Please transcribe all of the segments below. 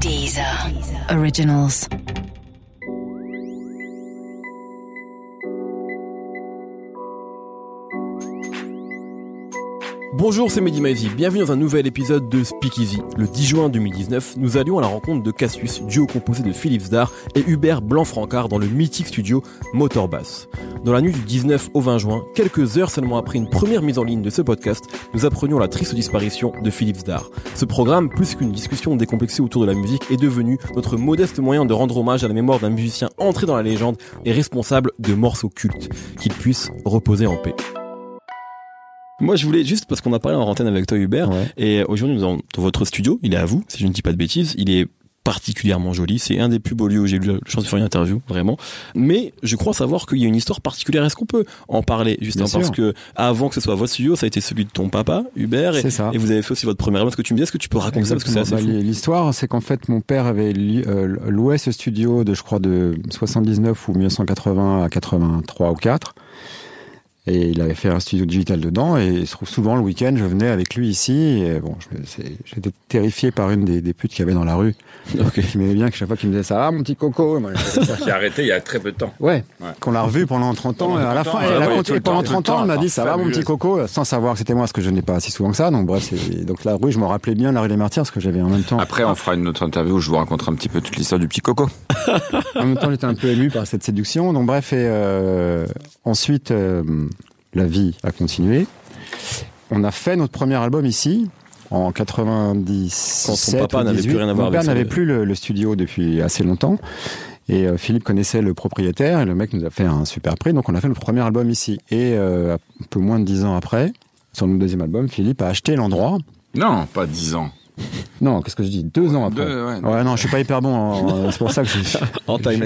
Deezer. Originals. Bonjour, c'est Mehdi Maizi. Bienvenue dans un nouvel épisode de Speakeasy. Le 10 juin 2019, nous allions à la rencontre de Cassius, duo composé de Philippe Zdar et Hubert Blanc-Francard dans le mythique studio Motorbass. Dans la nuit du 19 au 20 juin, quelques heures seulement après une première mise en ligne de ce podcast, nous apprenions la triste disparition de Philippe Zdar. Ce programme, plus qu'une discussion décomplexée autour de la musique, est devenu notre modeste moyen de rendre hommage à la mémoire d'un musicien entré dans la légende et responsable de morceaux cultes. Qu'il puisse reposer en paix. Moi, je voulais juste parce qu'on a parlé en antenne avec toi, Hubert, et aujourd'hui, nous avons dans votre studio. Il est à vous, si je ne dis pas de bêtises. Il est particulièrement joli. C'est un des plus beaux lieux où j'ai eu la chance de faire une interview, vraiment. Mais je crois savoir qu'il y a une histoire particulière. Est-ce qu'on peut en parler justement? Bien sûr. parce que avant que ce soit votre studio, ça a été celui de ton papa, Hubert, et, C'est ça. et vous avez fait aussi votre première. Est-ce que tu me dis, est-ce que tu peux raconter ça? Parce que c'est assez Bah, L'histoire, c'est qu'en fait, mon père avait euh, loué ce studio de, je crois, de 79 ou 1980 à 83 ou 4. Et il avait fait un studio digital dedans. Et il se trouve souvent le week-end, je venais avec lui ici. Et bon, j'étais terrifié par une des, des putes qu'il y avait dans la rue. Ok. Qui m'aimait bien, que chaque fois qu'il me disait ça va, mon petit coco. Moi, je- J'ai arrêté il y a très peu de temps. Ouais, Ouais. qu'on l'a revu pendant 30 ans. Pendant et à la 30 fin, elle a continué pendant temps, tout le 30 ans. Elle m'a dit ça va, mon petit coco, sans savoir que c'était moi, parce que je n'ai pas si souvent que ça. Donc bref, donc la rue, je me rappelais bien la rue des Martyrs, parce que j'avais en même temps. Après, on fera une autre interview où je vous raconterai un petit peu toute l'histoire du petit coco. En même temps, j'étais un peu ému par cette séduction. Donc, bref, et euh, ensuite, euh, la vie a continué. On a fait notre premier album ici, en 97. Quand ton papa n'avait plus 18. rien à voir avec n'avait plus le, le studio depuis assez longtemps. Et euh, Philippe connaissait le propriétaire et le mec nous a fait un super prix. Donc, on a fait notre premier album ici. Et euh, un peu moins de dix ans après, sur notre deuxième album, Philippe a acheté l'endroit. Non, pas 10 ans. Non, qu'est-ce que je dis Deux ans après. Deux, ouais. ouais, non, je suis pas hyper bon. en- C'est pour ça que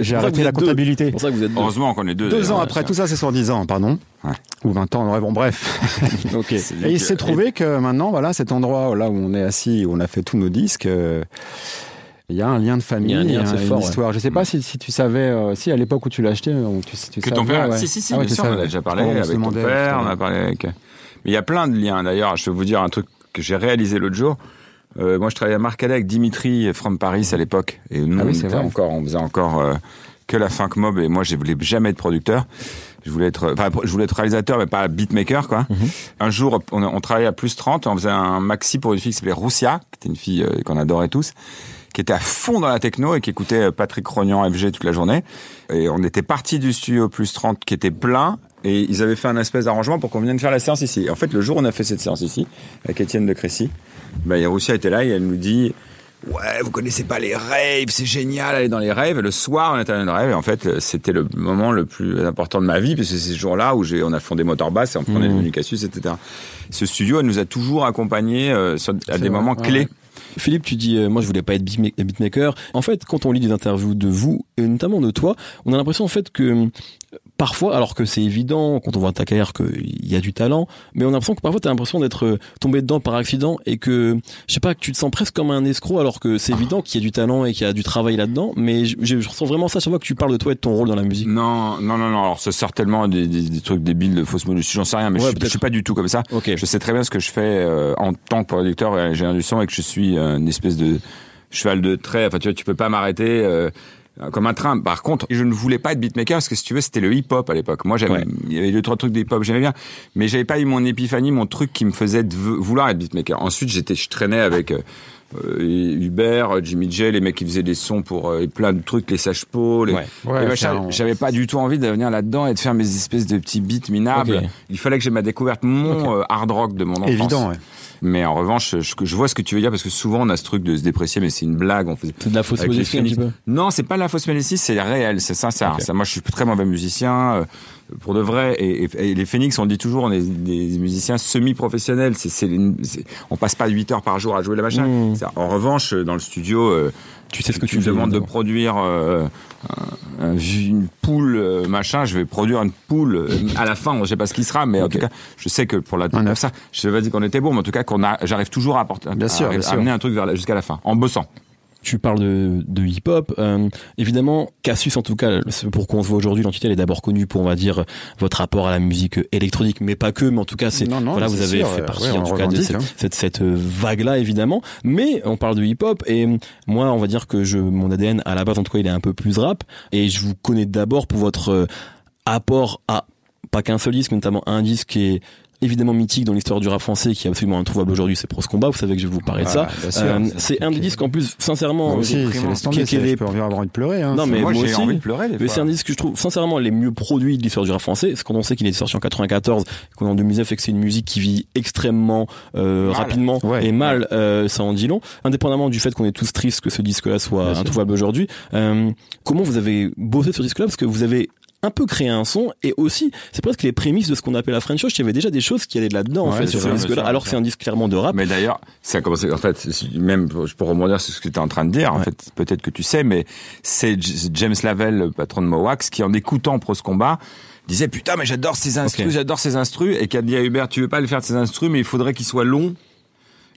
j'ai arrêté la comptabilité. C'est pour ça que vous êtes deux. Heureusement qu'on est deux. Deux ans après, tout ça c'est sur dix ans, pardon. Ouais. Ou 20 ans, ouais, bon bref. Ok. C'est lui Et il s'est trouvé que maintenant, voilà, cet endroit là où on est assis, où on a fait tous nos disques, euh, il y a un lien de famille, Il y a un lien, a c'est une ouais. histoire. Je sais pas si, si tu savais, euh, si à l'époque où tu l'as acheté, euh, tu, tu Que savais, ton père. ouais. Si, si, si, Ah bien tu sûr, on a déjà parlé avec ton père, on a parlé avec. Mais il y a plein de liens. D'ailleurs, je vais vous dire un truc que j'ai réalisé l'autre jour. Euh, moi, je travaillais à Marcadet avec Dimitri from Paris à l'époque. Et nous, Ah oui, on, vrai. encore, on faisait encore euh, que la funk mob. Et moi, je voulais jamais être producteur. Je voulais être, enfin, je voulais être réalisateur, mais pas beatmaker, quoi. Mhm. Un jour, on, on travaillait à plus 30. On faisait un maxi pour une fille qui s'appelait Roussia, qui était une fille euh, qu'on adorait tous qui était à fond dans la techno et qui écoutait euh, Patrick Rognan, FG toute la journée. Et on était parti du studio plus 30 qui était plein et ils avaient fait un espèce d'arrangement pour qu'on vienne faire la séance ici. Et en fait, le jour où on a fait cette séance ici, avec Étienne de Crécy, ben, Roussia était là et elle nous dit Ouais, vous connaissez pas les raves, c'est génial, aller dans les raves. Et le soir, on était allé dans les raves. Et en fait, c'était le moment le plus important de ma vie, parce que c'est ce jour-là où j'ai, on a fondé Motorbass et on est devenu Cassius, etc. Ce studio, elle nous a toujours accompagnés euh, sur- à des vrai, moments ouais, clés. Philippe, tu dis, euh, moi je voulais pas être beatma- beatmaker. En fait, quand on lit des interviews de vous, et notamment de toi, on a l'impression en fait que parfois, alors que c'est évident quand on voit ta carrière qu'il y a du talent, mais on a l'impression que parfois tu as l'impression d'être euh, tombé dedans par accident et que, je sais pas, que tu te sens presque comme un escroc alors que c'est évident qu'il y a du talent et qu'il y a du travail là-dedans, mais je, je ressens vraiment ça chaque fois que tu parles de toi et de ton rôle dans la musique. Non, non, non, non. Alors, sort tellement des, des, des trucs débiles de fausses modesties, j'en sais rien, mais Ouais, je, je suis pas du tout comme ça. Ok. Je sais très bien ce que je fais euh, en tant que producteur et ingénieur du son et que je suis euh, une espèce de cheval de trait. Enfin, tu vois, tu peux pas m'arrêter. euh, comme un train. Par contre, je ne voulais pas être beatmaker parce que si tu veux, c'était le hip-hop à l'époque. Moi, j'avais, Ouais. il y avait deux trois trucs de hip-hop, j'aimais bien, mais j'avais pas eu mon épiphanie, mon truc qui me faisait vouloir être beatmaker. Ensuite, j'étais, je traînais avec euh, euh, Hubert, euh, Jimmy J, les mecs qui faisaient des sons pour euh, plein de trucs, les sages-peaux, les, Ouais. J'avais pas du tout envie de venir là-dedans et de faire mes espèces de petits beats minables. Il fallait que j'ai ma découverte, mon euh, hard rock de mon enfance. Évident, ouais. Mais en revanche, je, je vois ce que tu veux dire parce que souvent on a ce truc de se déprécier, mais c'est une blague. On faisait C'est de la fausse modestie un petit peu. Non, c'est pas de la fausse modestie, c'est réel, c'est sincère. Ça, moi, je suis très mauvais musicien, euh, pour de vrai. Et, et- et les Phoenix, on dit toujours, on est des musiciens semi-professionnels. C'est, c'est une- c'est- on passe pas 8 heures par jour à jouer la machin. Mmh. C'est- En revanche, dans le studio, euh, Tu sais ce que tu me fais, demandes de produire euh, un- un- une poule, euh, machin, je vais produire une poule. euh, À la fin, je sais pas ce qui sera, mais en tout cas, je sais que pour la ça, je vais pas dire qu'on était bon, mais en tout cas qu'on a, j'arrive toujours à apporter, Bien sûr, à, bien à sûr. amener un truc vers jusqu'à la fin, en bossant. Tu parles de, de hip-hop. Euh, évidemment, Cassius, en tout cas, pour qu'on se voit aujourd'hui, l'entité elle est d'abord connue pour, on va dire, votre rapport à la musique électronique, mais pas que. Mais en tout cas, c'est voilà, vous avez fait partie en tout cas de cette, hein. cette, cette vague-là, évidemment. Mais on parle de hip-hop et moi, on va dire que je, mon ADN à la base, en tout cas, il est un peu plus rap. Et je vous connais d'abord pour votre apport à pas qu'un seul disque, mais notamment un disque qui est évidemment mythique dans l'histoire du rap français qui est absolument introuvable aujourd'hui, c'est Pros Combat. Vous savez que je vais vous parler de ça. Euh, c'est un des disques en plus, sincèrement, aussi, c'est qui, qui est, je peux avoir envie de pleurer. Hein. Non, mais moi, aussi, envie de pleurer. Mais c'est un disque que je trouve sincèrement les mieux produits de l'histoire du rap français. C'est quand on sait qu'il est sorti en 94, qu'on est en 2009 et que c'est une musique qui vit extrêmement euh, rapidement et mal. Euh, ça en dit long. Indépendamment du fait qu'on est tous tristes que ce disque-là soit introuvable aujourd'hui. Euh, comment vous avez bossé sur ce disque-là? Parce que vous avez un peu créer un son et aussi c'est presque les prémices de ce qu'on appelle la French Touch il y avait déjà des choses qui allaient là-dedans en fait sur ce disque-là. alors que c'est un disque clairement de rap. Mais d'ailleurs ça a commencé en fait même pour rebondir sur ce que tu es en train de dire en fait peut-être que tu sais mais c'est James Lavelle le patron de Mowax qui en écoutant Pros Combat disait putain mais j'adore ces instrus j'adore ces instrus et qui a dit à Hubert tu veux pas le faire de ces instrus mais il faudrait qu'ils soient longs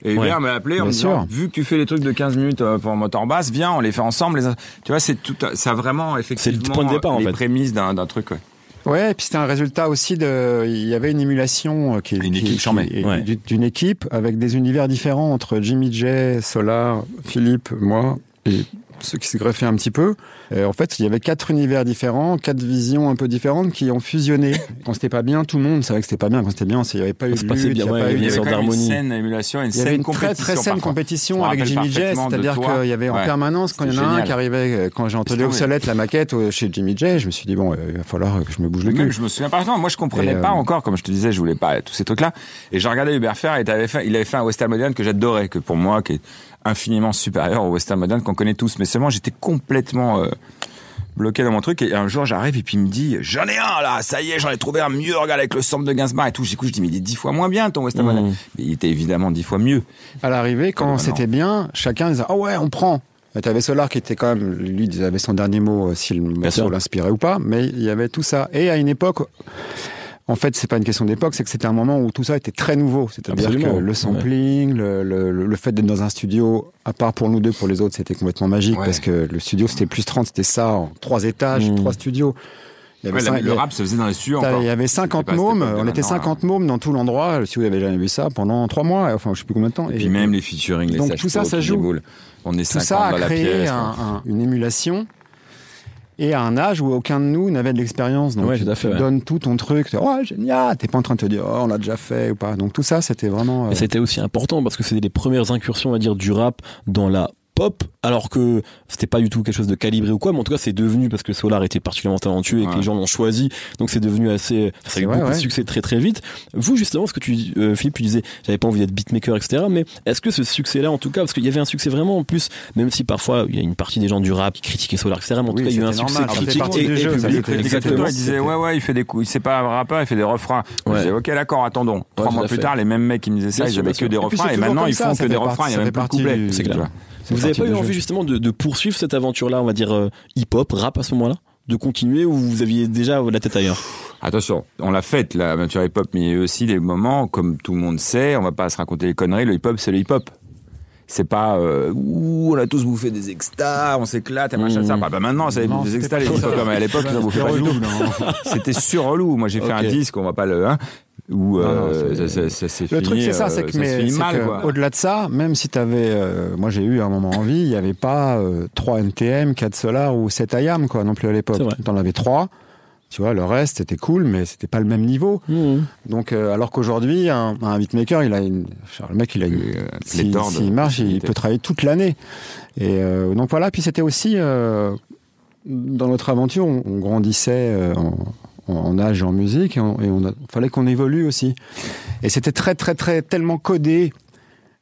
et Hubert m'a appelé en me disant, vu que tu fais les trucs de 15 minutes euh, pour moteur basse, viens, on les fait ensemble. Les... Tu vois, c'est tout, ça a vraiment effectivement le point de départ, les en fait. prémices d'un truc. Ouais. Ouais, et puis c'était un résultat aussi de. Il y avait une émulation euh, qui, une qui, équipe d'une équipe avec des univers différents entre Jimmy J, Solar, Philippe, moi et ceux qui se greffaient un petit peu. en fait, il y avait quatre univers différents, quatre visions un peu différentes qui ont fusionné. Quand c'était pas bien, tout le monde savait que c'était pas bien. Quand c'était bien, il n'y avait pas eu de lutte, il y, avait une sorte d'harmonie. Une émulation, une il y avait une très très saine compétition avec Jimmy J, c'est-à-dire qu'il y avait en permanence quand il y en a un qui arrivait, quand j'ai entendu obsolète la maquette chez Jimmy J, je me suis dit bon, il va falloir que je me bouge le cul. Je me souviens pas. Non, moi je comprenais pas encore, comme je te disais, je voulais pas tous ces trucs-là. Et j'ai regardé Hubert faire, et il avait fait un western moderne que j'adorais, que pour moi, qui est infiniment supérieur au western modern qu'on connaît tous. Mais seulement, j'étais complètement euh, bloqué dans mon truc. Et un jour, j'arrive et puis il me dit, j'en ai un là, ça y est, j'en ai trouvé un mieux. Regarde avec le sample de Gainsbourg et tout. J'écoute, je dis, mais il est dix fois moins bien ton western modern. Mmh. Mais il était évidemment dix fois mieux. À l'arrivée, quand c'était bien, chacun disait, oh ouais, on prend. Tu avais Solar qui était quand même, lui, il avait son dernier mot, euh, s'il l'inspirait ou pas, mais il y avait tout ça. Et à une époque, en fait, c'est pas une question d'époque, c'est que c'était un moment où tout ça était très nouveau. C'est-à-dire que le sampling, le, le, le, fait d'être dans un studio, à part pour nous deux, pour les autres, c'était complètement magique parce que le studio, c'était plus 30, c'était ça, en trois étages, mmh. trois studios. Il y avait ouais, le rap se faisait dans les studios Il y avait 50 mômes, on était 50 hein. mômes dans tout l'endroit. Le studio n'avait jamais vu ça pendant trois mois, enfin je sais plus combien de temps. Et, puis même les featuring, les Donc tout ça, ça joue. On est tout ça a créé un, un, une émulation et à un âge où aucun de nous n'avait de l'expérience. Donc, tu, fait, donnes tout ton truc. Oh, génial. T'es pas en train de te dire, oh, on l'a déjà fait ou pas. Donc, tout ça, c'était vraiment. Et c'était aussi important parce que c'était les premières incursions, on va dire, du rap dans la pop, alors que c'était pas du tout quelque chose de calibré ou quoi, mais en tout cas c'est devenu parce que Solar était particulièrement talentueux et que les gens l'ont choisi, donc c'est devenu assez, ça a eu beaucoup de succès très très vite. Vous justement, ce que tu, euh, Philippe, tu disais, j'avais pas envie d'être beatmaker, etc. Mais est-ce que ce succès-là, en tout cas, parce qu'il y avait un succès vraiment en plus, même si parfois il y a une partie des gens du rap qui critiquaient Solar, etc. Mais en tout cas, il y a eu un succès critique et, et public. Exactement. Ils disaient ouais ouais, il fait des coups, c'est pas un rappeur, il fait des refrains. Je disais ok d'accord, attendons. Trois mois plus tard, les mêmes mecs qui me disaient ça, ils avaient que des refrains et maintenant ils font que des refrains, il y a même plus de. Vous n'avez pas eu envie justement de, de poursuivre cette aventure-là, on va dire euh, hip-hop, rap à ce moment-là? De continuer ou vous aviez déjà la tête ailleurs? Attention, on l'a faite l'aventure hip-hop, mais il y a eu aussi des moments, comme tout le monde sait, on va pas se raconter les conneries, le hip-hop c'est le hip-hop. C'est pas euh, ouh, on a tous bouffé des extas, on s'éclate et machin mmh. ça. Bah, bah maintenant, c'est des extas les hip-hop, mais à l'époque, ils ont bouffé pas du tout. C'était sur relou. Moi, j'ai fait un disque, on va pas le hein, ou euh, ça, ça, ça le fini, truc c'est ça c'est que, mais, au-delà de ça même si tu avais euh, moi j'ai eu un moment envie il y avait pas euh, 3 NTM 4 Solar ou 7 IAM quoi non plus à l'époque. T'en avais 3 tu vois le reste c'était cool mais c'était pas le même niveau. Mmh. donc euh, alors qu'aujourd'hui un, un beatmaker il a une le mec il a une s'il si, marche il peut travailler toute l'année. Et donc voilà puis c'était aussi dans notre aventure on, on grandissait en en âge et en musique, et, on, a, fallait qu'on évolue aussi. Et c'était très, très, très, tellement codé.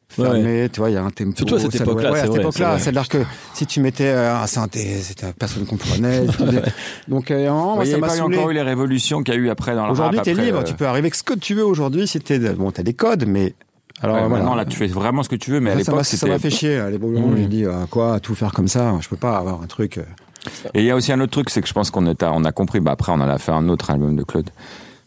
Fermé, tu vois, il y a un tempo. Surtout à cette époque-là. Ouais, à cette époque-là. C'est-à-dire que si tu mettais euh, un synthé, personne ne comprenait. Donc, euh, moi, ça m'a pas encore eu les révolutions qu'il y a eu après dans le Aujourd'hui, t'es libre. Euh... Tu peux arriver avec ce que tu veux aujourd'hui. Si t'es, bon, t'as des codes, mais alors ouais, maintenant là tu fais vraiment ce que tu veux mais à l'époque ça m'a fait chier à l'époque mmh. j'ai dit à quoi tout faire comme ça je peux pas avoir un truc et il y a aussi un autre truc, c'est que je pense qu'on a, on a compris, bah après on en a fait un autre album de Claude,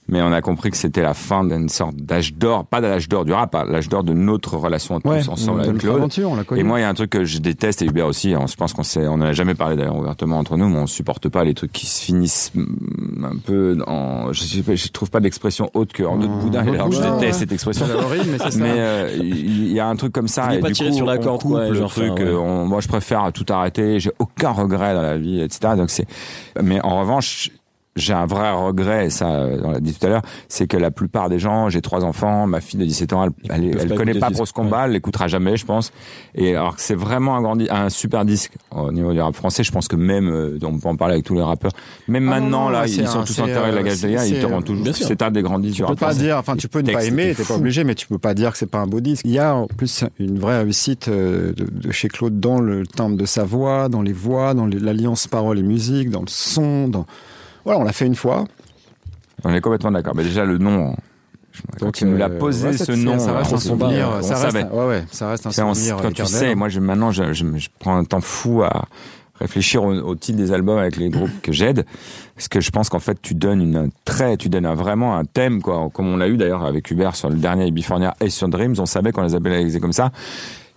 mais on a compris que c'était la fin d'une sorte d'âge d'or, pas de l'âge d'or du rap, hein, l'âge d'or de notre relation tous Ouais, ensemble de avec Claude. aventure, on l'a connu. Et moi, il y a un truc que je déteste, et Hubert aussi, on se pense qu'on sait, on en a jamais parlé d'ailleurs ouvertement entre nous, mais on supporte pas les trucs qui se finissent mm, un peu en, je, je trouve pas d'expression autre que en notre En boudin, alors je déteste ouais. cette expression. C'est horrible, mais c'est ça. Mais euh, il y a un truc comme ça. Venez et pas du tirer coup, sur la on corde, genre, truc. enfin, ouais. on- moi, je préfère tout arrêter. J'ai aucun regret dans la vie, etc. Donc c'est. Mais en revanche. J'ai un vrai regret, et ça, euh, on l'a dit tout à l'heure, c'est que la plupart des gens, j'ai trois enfants, ma fille de 17 ans, elle, elle, elle pas connaît pas Combat, elle l'écoutera jamais, je pense. Et alors que c'est vraiment un grand, un super disque au niveau du rap français, je pense que même, euh, on peut en parler avec tous les rappeurs, même Ah maintenant, non, là, ils sont un- tous enterrés de la euh, c'est- ils te rendent bien toujours, sûr. c'est un des grands disques du Tu peux rap pas français. dire, enfin, tu peux ne pas aimer, t'es pas obligé, mais tu peux pas dire que c'est pas un beau disque. Il y a en plus une vraie réussite euh, de, de chez Claude dans le timbre de sa voix, dans les voix, dans l'alliance parole et musique, dans le son, dans. Voilà, on l'a fait une fois. On est complètement d'accord. Mais déjà, le nom, je- quand Donc, il nous l'a euh, posé, ouais, ce nom, ça reste un souvenir. on Ça reste, un- ouais, ouais, ça reste un C'est en- souvenir. quand tu sais, moi je, maintenant je, je, je prends un temps fou à réfléchir au, au titre des albums avec les groupes que j'aide, parce que je pense qu'en fait tu donnes une un trait, tu donnes un- vraiment un thème, quoi, comme on l'a eu d'ailleurs avec Hubert sur le dernier Ibifornia et sur Dreams, on savait qu'on les appelait comme ça.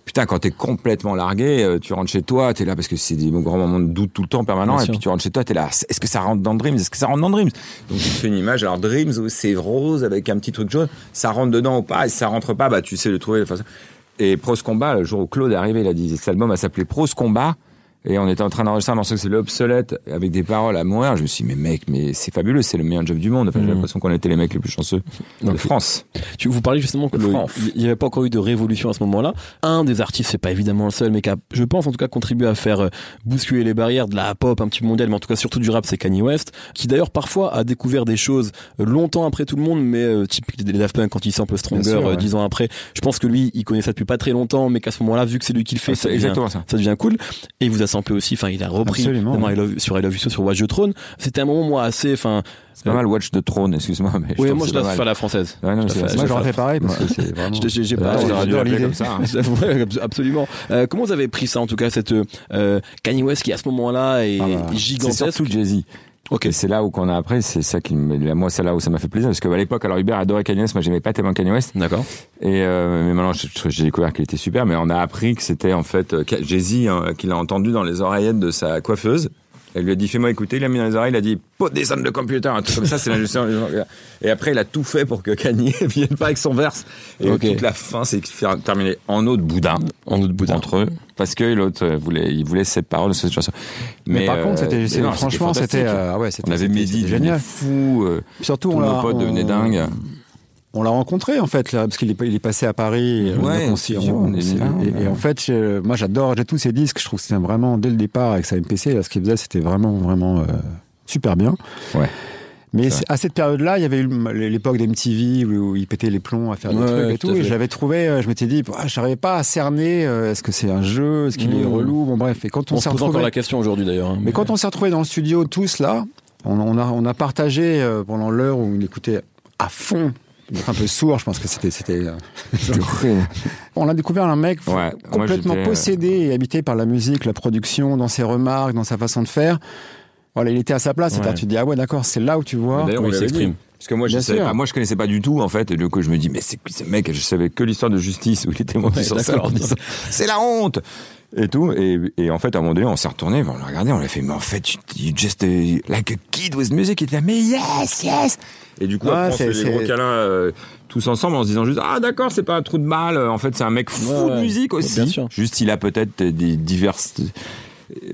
Putain, quand t'es complètement largué, euh, tu rentres chez toi, t'es là parce que c'est des grands moments de doute tout le temps permanent, Bien et sûr. puis tu rentres chez toi, t'es là, est-ce que ça rentre dans Dreams? Est-ce que ça rentre dans Dreams? Donc tu te fais une image, alors Dreams, c'est rose avec un petit truc jaune, ça rentre dedans ou pas, et si ça rentre pas, bah tu sais le trouver. Enfin, et Prose Combat, le jour où Claude est arrivé, il a dit, cet album va s'appeler Prose Combat. Et on était en train d'enregistrer un morceau que c'est l'obsolète avec des paroles à mourir. Je me suis dit, mais mec, mais c'est fabuleux, c'est le meilleur job du monde. Enfin, j'ai Mhm. l'impression qu'on était les mecs les plus chanceux de France. Tu, vous parlez justement que Le il n'y avait pas encore eu de révolution à ce moment-là. Un des artistes, c'est pas évidemment le seul, mais qui a, je pense en tout cas, contribué à faire euh, bousculer les barrières de la pop un petit peu mondiale, mais en tout cas surtout du rap, c'est Kanye West, qui d'ailleurs parfois a découvert des choses euh, longtemps après tout le monde, mais euh, typique des Daft Punk quand il sample Stronger sûr, euh, ouais. dix ans après. Je pense que lui, il connaît ça depuis pas très longtemps, mais qu'à ce moment-là, vu que c'est lui qui le fait, ça C'est devient, ça. ça devient cool. Et il aussi, enfin, il a repris Absolument, notamment ouais. I Love- sur I Love You sur Watch the Throne. C'était un moment, moi, assez, enfin, C'est pas mal Watch the Throne, excuse-moi, mais oui, moi je c'est la fais à la française. Ouais, non, Je c'est- la c'est- Moi, j'aurais fait pareil parce que c'est vraiment. J'ai- pas- j'aurais dû l'idée. comme ça. hein. Absolument. Euh, comment vous avez pris ça en tout cas cette euh, Kanye West qui à ce moment-là est Ah bah, C'est gigantesque? surtout Jay-Z. Ok, c'est là où qu'on a après, c'est ça qui me, moi c'est là où ça m'a fait plaisir parce qu'à l'époque, alors Hubert adorait Kanye West, moi j'aimais pas tellement Kanye West D'accord. et euh, mais maintenant j'ai découvert qu'il était super, mais on a appris que c'était en fait euh, Jay-Z hein, qu'il a entendu dans les oreillettes de sa coiffeuse. Elle lui a dit fais-moi écouter, il a mis dans les oreilles, il a dit this on the computer, un truc comme ça, c'est l'injonction. Et après il a tout fait pour que Kanye vienne pas avec son verse. Et Ok. toute la fin c'est terminé en eau de boudin En autre boudin. entre eux parce que l'autre euh, voulait il voulait cette parole de cette chanson. Mais, par euh, contre, c'était, c'est- non, franchement, c'était, euh, ouais, c'était, on avait c'était- Mehdi c'était génial. fou, euh, Surtout, tous on nos potes devenaient dingues. On l'a rencontré en fait là, parce qu'il est, il est passé à Paris. et on Ouais, on- on on est là, et, en fait, je- moi j'adore, j'ai tous ces disques. Je trouve que c'était vraiment dès le départ avec sa MPC, là, ce qu'il faisait, c'était vraiment, vraiment euh, super bien. Ouais. Mais à cette période-là, il y avait eu l'époque d'MTV où, où il pétait les plombs à faire des Ouais, trucs et tout Et je l'avais trouvé, euh, je m'étais dit, ah, j'arrivais pas à cerner. euh, Est-ce que c'est un jeu Est-ce qu'il est Mmh. relou Bon bref. Et quand on, On se s'est pose encore la question aujourd'hui d'ailleurs. hein. mais quand on s'est retrouvés dans le studio tous là, on, on a, on a partagé euh, pendant l'heure où il écoutait à fond. Un peu sourd, je pense que c'était, c'était. euh, on a découvert un mec Ouais, complètement euh, possédé et habité par la musique, la production, dans ses remarques, dans sa façon de faire. Voilà, il était à sa place. Ouais. C'est-à-dire, tu te dis ah ouais d'accord, c'est là où tu vois. D'ailleurs, Oui, il s'exprime. Parce que moi, je Bien savais sûr. pas, moi, je connaissais pas du tout, en fait, et du coup, je me dis, mais c'est ce mec? Je savais que l'histoire de justice où il était monté Ouais, sur d'accord. en disant, c'est la honte! Et tout. Et, et en fait, à un moment donné, on s'est retourné, on l'a regardé, on l'a fait, mais en fait, you, just uh, like a kid with music. Il était là, mais yes, yes! Et du coup, Ouais, on fait des gros câlins, euh, tous ensemble, en se disant juste, ah, d'accord, c'est pas un trou de balle. En fait, c'est un mec fou Ouais, de musique Bien aussi. sûr. Juste, il a peut-être des diverses,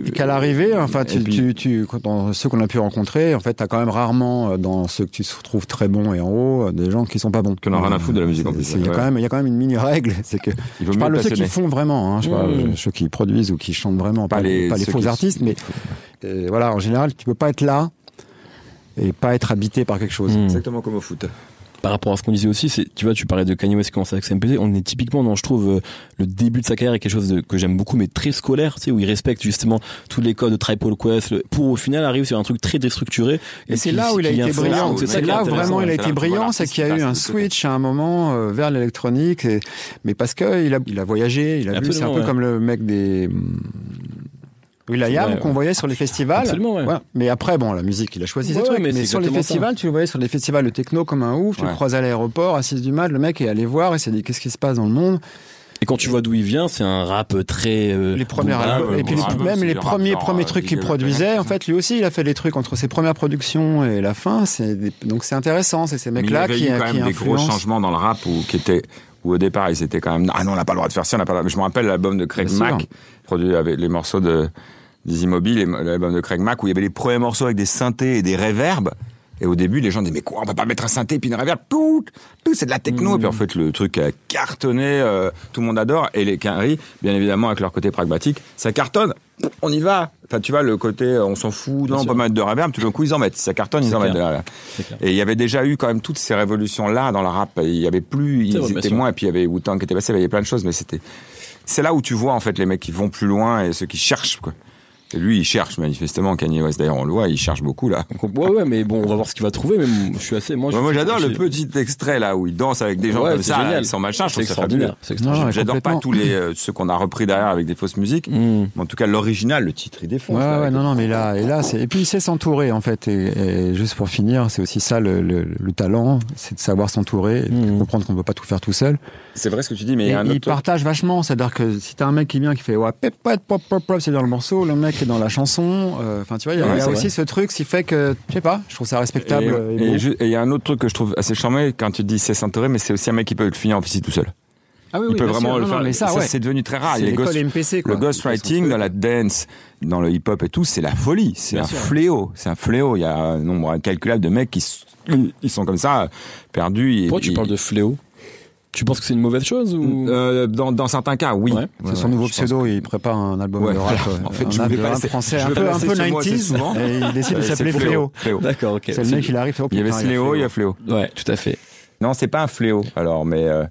Et qu'à l'arrivée, enfin, tu, puis- tu, tu- quand dans ceux qu'on a pu rencontrer, en fait, t'as quand même rarement euh, dans ceux que tu trouves très bons et en haut, euh, des gens qui sont pas bons. Qu'on en a rien à foutre de la musique, en plus. Il y a Ouais. quand même, il y a quand même une mini règle, c'est que il vaut je parle de être ceux qui font vraiment, hein, je parle Mmh. de ceux qui produisent ou qui chantent vraiment, pas, Pas les, pas faux artistes, mais euh, voilà, en général, tu peux pas être là et pas être habité par quelque chose. Hmm. Exactement comme au foot. Par rapport à ce qu'on disait aussi, c'est, tu vois, tu parlais de Kanye West qui commençait avec sa MPC, on est typiquement dans, je trouve, euh, le début de sa carrière est quelque chose de- que j'aime beaucoup, mais très scolaire, tu sais, où il respecte justement tous les codes de Tripole Quest, le- pour au final arriver sur un truc très déstructuré. Et c'est qui- là où il a été brillant. C'est C'est là où vraiment il a C'est été brillant, c'est qu'il y a eu un switch à un moment euh, vers l'électronique, et- mais parce que il a, il a voyagé, il a vu, c'est un Absolument, peu ouais. comme le mec des. Will.i.am Ouais, qu'on voyait sur les festivals. Absolument, ouais. Mais après, bon, la musique, il a choisi Ouais, ses trucs. mais Mais, c'est sur les festivals, tu le voyais sur les festivals de techno comme un ouf. Tu Ouais. le croisais à l'aéroport, à 6 du mat. Le mec est allé voir et s'est dit qu'est-ce qui se passe dans le monde? Et quand tu vois d'où il vient, c'est un rap très. euh, Les premiers albums, et puis bon, les- album, même les premiers genre, premiers euh, trucs qu'il Big produisait. En fait, lui aussi, il a fait des trucs entre ses premières productions et la fin. C'est des- donc c'est intéressant. C'est ces Mais il y mecs-là avait qui, eu quand qui même des gros changements dans le rap où, qui étaient, où au départ ils étaient quand même ah non on n'a pas le droit de faire ça on n'a pas le droit. je me rappelle l'album de Craig Mack produit avec les morceaux de Dizzy Mobile et l'album de Craig Mack où il y avait les premiers morceaux avec des synthés et des réverbes. Et au début les gens disaient mais quoi on va pas mettre un synthé puis une réverb tout, tout c'est de la techno. Et puis en fait le truc a cartonné euh, tout le monde adore. Et les Quinry bien évidemment avec leur côté pragmatique ça cartonne. On y va. Enfin tu vois le côté euh, on s'en fout non on peut mettre de réverb tout d'un coup ils en mettent. Si ça cartonne ils en mettent de la. Et il y avait déjà eu quand même toutes ces révolutions-là dans le rap. Il y avait plus, ils vrai, étaient moins, et puis il y avait Wu-Tang qui était passé, il y avait plein de choses, mais c'était, c'est là où tu vois en fait les mecs qui vont plus loin et ceux qui cherchent quoi. Et lui, il cherche manifestement Kanye West. D'ailleurs, on le voit, il cherche beaucoup là. Ouais, ouais, mais bon, on va voir ce qu'il va trouver. Mais je suis assez. Moi, Ouais, j'adore le petit extrait là où il danse avec des gens Ouais, comme c'est ça, génial. ils sont machin. Je C'est trouve ça fabuleux. extraordinaire. C'est extraordinaire. J'adore pas tous les euh, ceux qu'on a repris derrière avec des fausses musiques. Mmh. Mais en tout cas, l'original, le titre, il défonce. Ouais, là, ouais, avec- non, non, mais là, et là, c'est, et puis il sait s'entourer, en fait, et, et juste pour finir, c'est aussi ça, le, le, le talent, c'est de savoir s'entourer, Mhm. comprendre qu'on ne peut pas tout faire tout seul. C'est vrai ce que tu dis, mais il y a un il autre. partage vachement, c'est-à-dire que si t'as un mec qui vient, qui fait, ouais, pop, pop, pop, c'est dans le morceau, le mec est dans la chanson, euh, enfin, tu vois, il y a, Ouais, il y a c'est aussi vrai. ce truc, qui fait que, je sais pas, je trouve ça respectable. Et- Et, il y a un autre truc que je trouve assez charmé quand tu dis c'est s'entourer, mais c'est aussi un mec qui peut le finir en physique tout seul. ah oui, il oui, peut vraiment sûr. le Non, faire. non, mais ça, ouais. c'est devenu très rare. Les ghost- MPC, quoi. le ghostwriting dans la dance, dans le hip-hop et tout, c'est la folie. C'est un sûr. fléau. C'est un fléau. Il y a un nombre incalculable de mecs qui ils sont comme ça, perdus. et- Pourquoi tu et- parles de fléau? Tu penses que c'est une mauvaise chose ou Euh, dans, dans certains cas, oui. Ouais. C'est son nouveau pseudo, il prépare un album Ouais, de rap. voilà. euh, En fait, un je voulais pas français, je un peu, un peu ce mot assez 90s, souvent. et il décide de s'appeler Fléau. Fléau. D'accord, ok. C'est le mec, il arrive, oh, Il y avait Sléo, il y a Fléau. Ouais, tout à fait. Non, c'est pas un fléau. Alors, mais euh,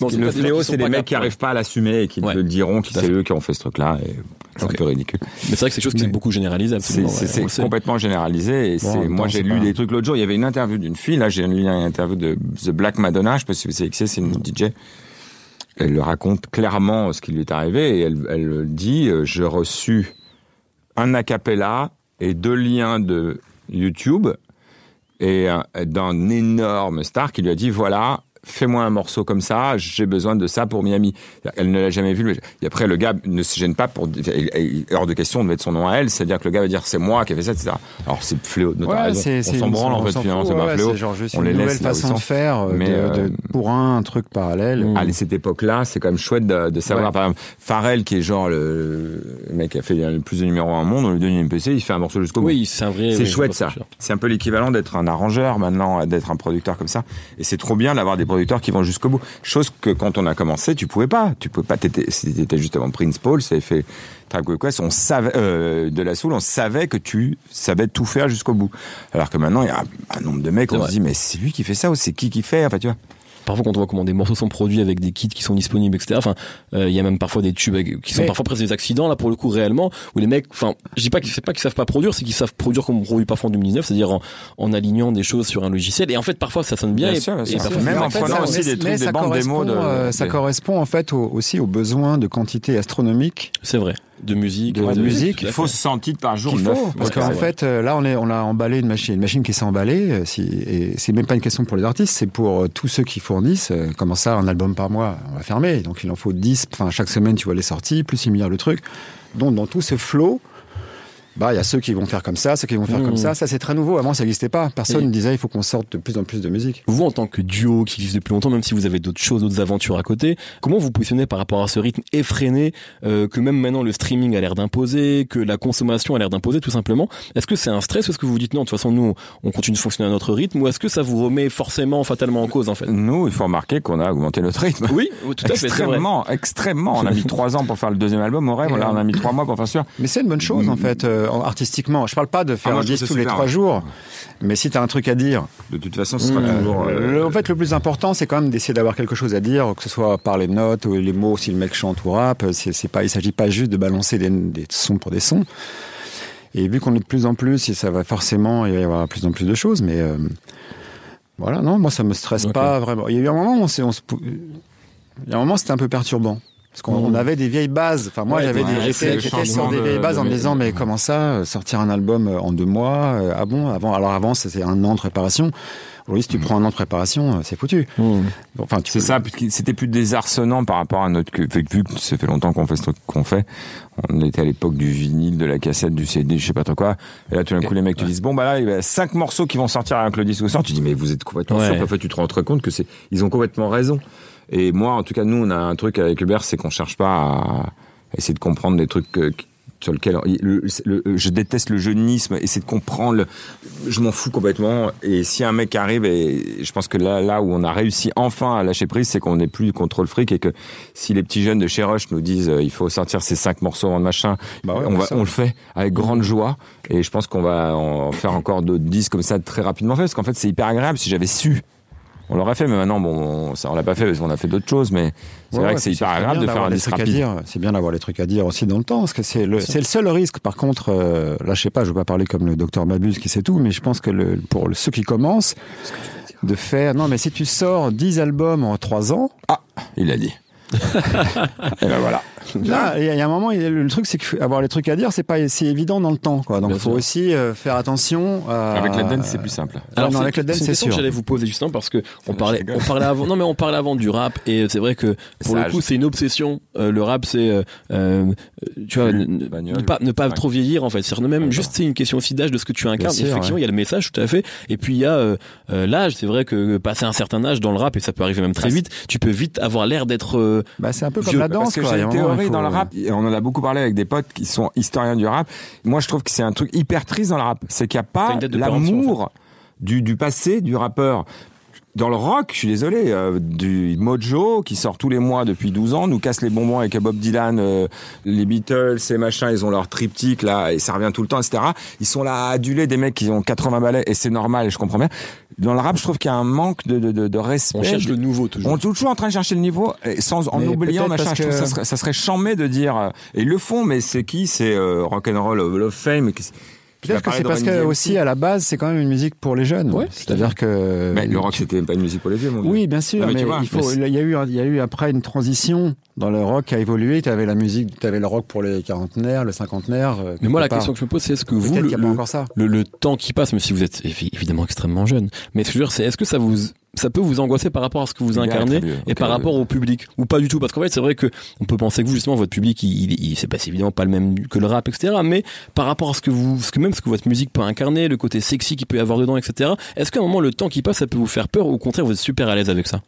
Bon, le fléau, c'est sont des mecs qui capables. arrivent pas à l'assumer et qui Ouais. le diront, qui c'est eux qui ont fait ce truc-là. Et c'est un peu ridicule. Mais c'est vrai que c'est quelque chose qui est beaucoup généralisé. C'est ouais, complètement généralisé. Et Bon, moi j'ai lu pas- des trucs l'autre jour. Il y avait une interview d'une fille. Là, j'ai lu une interview de The Black Madonna. Je sais pas si vous savez c'est. Une DJ. Elle le raconte clairement ce qui lui est arrivé et elle, elle dit euh, j'ai reçu un acapella et deux liens de YouTube et un- d'un énorme star qui lui a dit voilà fais-moi un morceau comme ça j'ai besoin de ça pour Miami elle ne l'a jamais vu et après le gars ne se gêne pas pour hors de question de mettre son nom à elle c'est à dire que le gars va dire c'est moi qui ai fait ça etc alors c'est fléau Ouais, on s'en branle en fait finalement c'est pas fléau genre juste On une les nouvelle façon de faire euh, Mais, de- euh, de- pour un truc parallèle. Mm. à cette époque-là, c'est quand même chouette de, de savoir. Ouais. Par exemple, Pharrell, qui est genre le, le mec qui a fait le plus de numéros au monde, on lui donne une MPC, il fait un morceau jusqu'au bout. Oui, c'est un vrai. C'est chouette ça. C'est un peu l'équivalent d'être un arrangeur maintenant, d'être un producteur comme ça. Et c'est trop bien d'avoir des producteurs qui vont jusqu'au bout. Chose que quand on a commencé, tu pouvais pas. Tu pouvais pas. Si t'étais justement Prince Paul, ça avait fait Tribe Quest, on savait euh, de la soul, on savait que tu savais tout faire jusqu'au bout. Alors que maintenant, il y a un, un nombre de mecs, on vrai. se dit mais c'est lui qui fait ça ou c'est qui qui fait Enfin, tu vois. Parfois, quand on voit comment des morceaux sont produits avec des kits qui sont disponibles, etc. Enfin, euh, il y a même parfois des tubes avec- qui sont Mais- parfois presque des accidents là pour le coup réellement où les mecs. Enfin, je dis pas qu'ils c'est pas qu'ils savent pas produire, c'est qu'ils savent produire comme on produit parfois en 2019, c'est-à-dire en, en alignant des choses sur un logiciel. Et en fait, parfois ça sonne bien. Bien et, sûr, bien et sûr. parfois, Même ça- en prenant aussi des trucs, des ça bandes correspond, démos de- euh, ça de- correspond en fait au- aussi aux besoins de quantité astronomique C'est vrai. De musique. De ouais, musique. Il faut fait. 100 titres par jour, neuf. faut. Parce qu'en fait, euh, là, on, est, on a emballé une machine, une machine qui s'est emballée. euh, si, et c'est même pas une question pour les artistes, c'est pour euh, tous ceux qui fournissent. euh, comment ça, un album par mois On va fermer. Donc il en faut 10. Enfin, chaque semaine, tu vois les sorties, plus il milliards de trucs. Donc dans tout ce flot, bah, il y a ceux qui vont faire comme ça, ceux qui vont faire Mmh. comme ça. Ça, c'est très nouveau. Avant, ça n'existait pas. Personne ne disait il faut qu'on sorte de plus en plus de musique. Vous, en tant que duo qui existe depuis longtemps, même si vous avez d'autres choses, d'autres aventures à côté, comment vous positionnez par rapport à ce rythme effréné euh, que même maintenant le streaming a l'air d'imposer, que la consommation a l'air d'imposer tout simplement? Est-ce que c'est un stress ou est-ce que vous vous dites non, de toute façon nous on continue de fonctionner à notre rythme ou est-ce que ça vous remet forcément, fatalement en cause en fait? Nous, il faut remarquer qu'on a augmenté notre rythme. Oui, tout à fait. Extrêmement, extrêmement. On a mis trois ans pour faire le deuxième album, au rêve. On a mis trois mois pour faire sûr. Mais c'est une bonne chose, en fait, euh, artistiquement. Je parle pas de faire Ah, moi, un disque tous les trois jours. Mais si tu as un truc à dire, De toute façon, ce sera Mmh. toujours. euh, en fait, le plus important, c'est quand même d'essayer d'avoir quelque chose à dire, que ce soit par les notes ou les mots, si le mec chante ou rappe. C'est, pas, il s'agit pas juste de balancer des, des sons pour des sons. Et vu qu'on est de plus en plus, et ça va forcément, il va y avoir de plus en plus de choses, mais euh, voilà, non, moi ça me stresse pas vraiment. Il y a eu un moment, où on s'est- il y a un moment, c'était un peu perturbant. Parce qu'on on avait des vieilles bases. Enfin, moi, Ouais, j'avais ouais, des, c'est j'étais sur des de- vieilles bases en me disant, mais comment ça, euh, sortir un album euh, en deux mois euh, Ah bon Avant, alors avant, c'était un an de préparation. Oui, si tu prends un an de préparation, c'est foutu. Enfin, tu C'est peux- ça, c'était plus désarçonnant par rapport à notre vu que ça fait longtemps qu'on fait ce truc qu'on fait. On était à l'époque du vinyle, de la cassette, du CD, je sais pas trop quoi. Et là, tout d'un coup, les mecs te disent bon bah là, il y a cinq morceaux qui vont sortir avec le disque sort. Tu dis mais vous êtes complètement Ouais. sûr. Fait, tu te rends très compte que c'est ils ont complètement raison. Et moi, en tout cas, nous, on a un truc avec Hubert, c'est qu'on cherche pas à essayer de comprendre des trucs euh, sur lesquels le- le- je déteste le jeunisme, essayer de comprendre. le- je m'en fous complètement. Et si un mec arrive, et je pense que là, là où on a réussi enfin à lâcher prise, c'est qu'on n'est plus contre le fric et que si les petits jeunes de chez Rush nous disent euh, il faut sortir ces cinq morceaux en machin, Bah ouais, on, on va, fait ça. on le fait avec grande joie. Et je pense qu'on va en faire encore d'autres disques comme ça très rapidement fait, parce qu'en fait c'est hyper agréable. Si j'avais su, on l'aurait fait, mais maintenant bon, ça on l'a pas fait parce qu'on a fait d'autres choses, mais c'est Ouais, vrai ouais, que c'est hyper agréable bien de faire un des disque trucs à rapide. dire. C'est bien d'avoir les trucs à dire aussi dans le temps, parce que c'est le, c'est le seul risque. Par contre, euh, là, je sais pas, je veux pas parler comme le docteur Mabuse qui sait tout, mais je pense que le, pour le- ceux qui commencent, de faire, non, mais si tu sors 10 albums en 3 ans, Il a dit. et ben voilà. Là, il y a- il y a un moment, il y a- le truc, c'est qu'avoir les trucs à dire, c'est pas si évident dans le temps, quoi. Donc, il faut sûr. aussi euh, faire attention. à- Avec la dance, c'est plus simple. Alors non, c'est- avec le dance, c'est une c'est question que sûr. j'allais vous poser justement parce que on parlait, on parlait avant. Non mais on parlait avant du rap et c'est vrai que pour le coup c'est une obsession. Euh, le rap c'est, euh, euh, tu vois, ne, ne- bagnole. ne pas ne pas trop vieillir en fait. C'est même juste c'est une question aussi d'âge de ce que tu incarnes. sûr, Effectivement il y a le message tout à fait. Et puis il y a euh, euh, l'âge. C'est vrai que passer un certain âge dans le rap et ça peut arriver même très vite. Tu peux vite avoir l'air d'être. euh, Bah, c'est un peu comme Vieux, la danse, Parce que quoi. j'ai Il y a une un moment, théorie il faut- dans le rap, et on en a beaucoup parlé avec des potes qui sont historiens du rap. Moi, je trouve que c'est un truc hyper triste dans le rap. C'est qu'il n'y a pas l'amour du, du passé du rappeur. Dans le rock, je suis désolé, euh, du Mojo qui sort tous les mois depuis 12 ans nous casse les bonbons avec Bob Dylan, euh, les Beatles, ces machins, ils ont leur triptyque là et ça revient tout le temps, etc. Ils sont là à aduler des mecs qui ont 80 balais et c'est normal, je comprends bien. Dans le rap, je trouve qu'il y a un manque de, de, de, de respect. on cherche le nouveau toujours. On est toujours en train de chercher le niveau, et sans en Mais oubliant machin. Je trouve que- ça serait, ça serait chambé de dire. euh, Et ils le font, mais c'est qui? C'est euh, Rock'n'Roll Hall of Fame. qui- Peut-être que parler c'est parce que aussi à la base, c'est quand même une musique pour les jeunes. Ouais, C'est-à-dire que. Mais le rock, c'était pas une musique pour les vieux, mon. Oui, bien sûr, Non, mais mais, tu vois, il faut. mais c'est- Il y a eu, il y a eu après une transition dans le rock qui a évolué. Tu avais la musique, tu avais le rock pour les quarantenaires, le cinquantenaire. euh, Mais moi la part. question que je me pose c'est est-ce que vous le, le- encore ça. le, le temps qui passe, même si vous êtes évi- évidemment extrêmement jeune, mais ce que je veux dire, c'est est-ce que ça vous ça peut vous angoisser par rapport à ce que vous incarnez bien. et par rapport au public ou pas du tout parce qu'en fait c'est vrai que on peut penser que vous justement votre public il, il, il- c'est pas évidemment pas le même que le rap etc mais par rapport à ce que vous ce que même ce que votre musique peut incarner le côté sexy qu'il peut y avoir dedans etc est-ce qu'à un moment le temps qui passe ça peut vous faire peur ou au contraire vous êtes super à l'aise avec ça?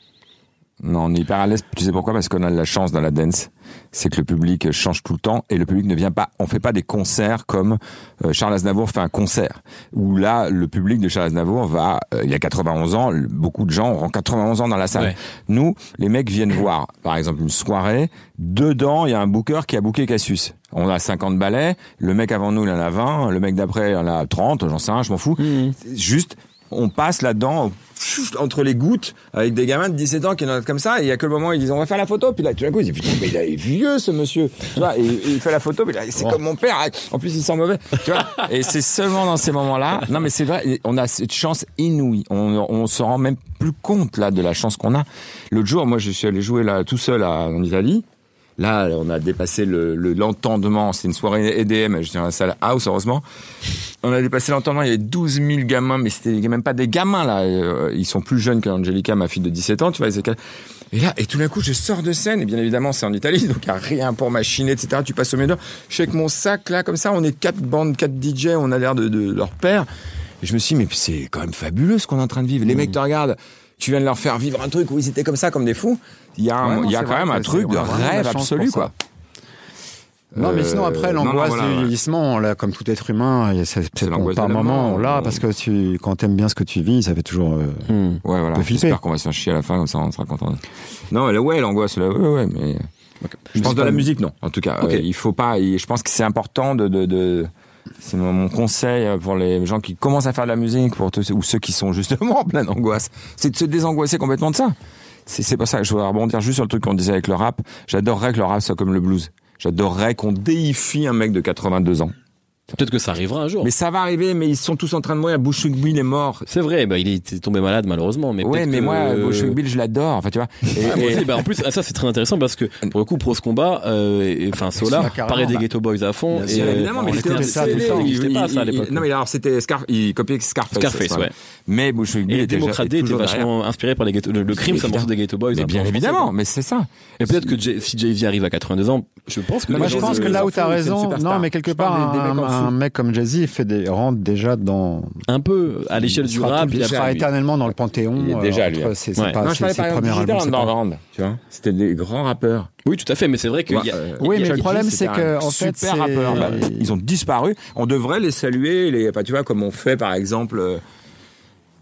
Non, on est hyper à l'aise. Tu sais pourquoi? Parce qu'on a de la chance dans la dance. C'est que le public change tout le temps et le public ne vient pas. On fait pas des concerts comme euh, Charles Aznavour fait un concert où là le public de Charles Aznavour va. euh, il a 91 ans. Beaucoup de gens auront 91 ans dans la salle. Ouais. Nous, les mecs viennent voir, par exemple, une soirée. Dedans, il y a un booker qui a booké Cassius. On a 50 ballets. Le mec avant nous, il en a 20. Le mec d'après, il en a 30. J'en sais rien, je m'en fous. C'est Juste, on passe là-dedans, entre les gouttes, avec des gamins de 17 ans qui notent comme ça. Et il y a que le moment où ils disent, on va faire la photo. Puis là, tout d'un coup, ils disent, putain, mais il est vieux, ce monsieur. Tu vois, et, et il fait la photo, mais là, c'est comme mon père. En plus, il sent mauvais. Tu vois. Et c'est seulement dans ces moments-là. Non, mais c'est vrai, on a cette chance inouïe. On, on se rend même plus compte, là, de la chance qu'on a. L'autre jour, moi, je suis allé jouer là, tout seul à- en Italie. Là, on a dépassé le le- l'entendement. C'était une soirée EDM. J'étais dans la salle house, heureusement. On a dépassé l'entendement. Il y avait 12 000 gamins, mais c'était même pas des gamins, là. Euh, Ils sont plus jeunes qu'Angelica, ma fille de 17 ans, tu vois. Et là, et tout d'un coup, je sors de scène. Et bien évidemment, c'est en Italie, donc il n'y a rien pour machiner, etc. Tu passes au milieu. Je suis avec mon sac, là, comme ça. On est quatre bandes, quatre DJ. On a l'air de, de leur père. Et je me suis dit, mais c'est quand même fabuleux ce qu'on est en train de vivre. Les mecs te regardent. Tu viens de leur faire vivre un truc où ils étaient comme ça, comme des fous. Il y a, un- Ouais, non, y a quand vrai même un truc de rêve absolu, quoi. Non, mais sinon Euh, après non, l'angoisse voilà, du vieillissement, là, comme tout être humain, c'est- l'angoisse par moment là, on- parce que tu, quand t'aimes bien ce que tu vis, ça fait toujours. euh, Hmm. Ouais, voilà. J'espère qu'on va se faire chier à la fin, comme ça on sera content. Non, là, ouais, l'angoisse, là, ouais, ouais, mais. Je pense de la musique, non. En tout cas, Ok. Euh, il faut pas. Je pense que c'est important de. de, de c'est mon mon conseil pour les gens qui commencent à faire de la musique, pour tous- ou ceux qui sont justement en pleine angoisse, c'est de se désangoisser complètement de ça. C'est pas ça. Je voudrais rebondir juste sur le truc qu'on disait avec le rap. J'adorerais que le rap soit comme le blues. J'adorerais qu'on déifie un mec de 82 ans. Peut-être que ça arrivera un jour. Mais ça va arriver, mais ils sont tous en train de mourir. Bushwick Bill est mort. C'est vrai, bah, il est tombé malade malheureusement. Mais ouais, mais que- moi, Bushwick Bill, je l'adore. Enfin, tu vois. Et- Ah, moi et- aussi, bah, en plus, ah, ça c'est très intéressant parce que pour le coup, Pros Combat, euh, enfin Solar, Ah, carrément, parlait des bah. Ghetto Boys à fond. Bien et, sûr, euh, évidemment, mais il était ça. Il ça à il- l'époque. Non, mais alors c'était Scar, il copiait Scarface. Scarface, ce ouais. Mais Bushwick Bill Et était Democrat Day était vachement inspiré par les ghetto, le, le crime, c'est un morceau des Ghetto Boys. Peu bien évidemment, mais c'est ça. Et peut-être que Jay- si Jay-Z arrive à 82 ans, je pense que Moi, je pense se- que là où s'en tu as fout, c'est une raison, non, mais quelque part, un, mec comme Jay-Z fait des, rentre déjà dans. un peu à l'échelle du rap. il sera éternellement dans le panthéon. Il est déjà, euh, lui, entre hein. pas- non, je ses- premiers c'est tu vois. C'était des grands rappeurs. Oui, tout à fait, mais c'est vrai qu'il y a. Euh, Oui, mais le problème, c'est que, en fait, super c'est- rappeur. Bah, ils ont disparu. On devrait les saluer, les, enfin, tu vois, comme on fait par exemple. euh,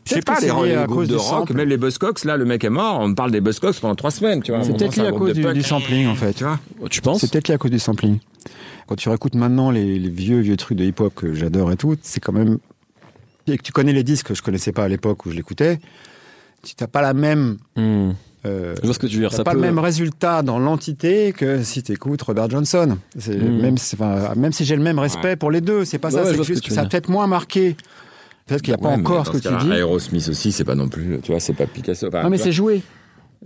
Je sais pas, que les, c'est les à groupes de rock, sample. même les Buzzcocks, là, le mec est mort, on parle des Buzzcocks pendant trois semaines, tu vois. C'est peut-être lié à cause du, du sampling, en fait. Tu vois Tu penses C'est peut-être lié à cause du sampling. Quand tu réécoutes maintenant les, les vieux, vieux trucs de hip-hop que j'adore et tout, c'est quand même. Et que tu connais les disques que je connaissais pas à l'époque où je l'écoutais, tu n'as pas la même. Hmm. euh, Je vois ce que tu veux dire. Ça pas peut... le même résultat dans l'entité que si tu écoutes Robert Johnson. C'est Mm. même, si- enfin, même si j'ai le même respect Ouais. pour les deux, c'est pas ça. ouais, c'est juste que que, ça a peut-être moins marqué. Peut-être qu'il n'y a Ouais, pas encore ce que tu dis. Aerosmith aussi, c'est pas non plus, tu vois, c'est pas Picasso. Enfin, Non, mais c'est joué.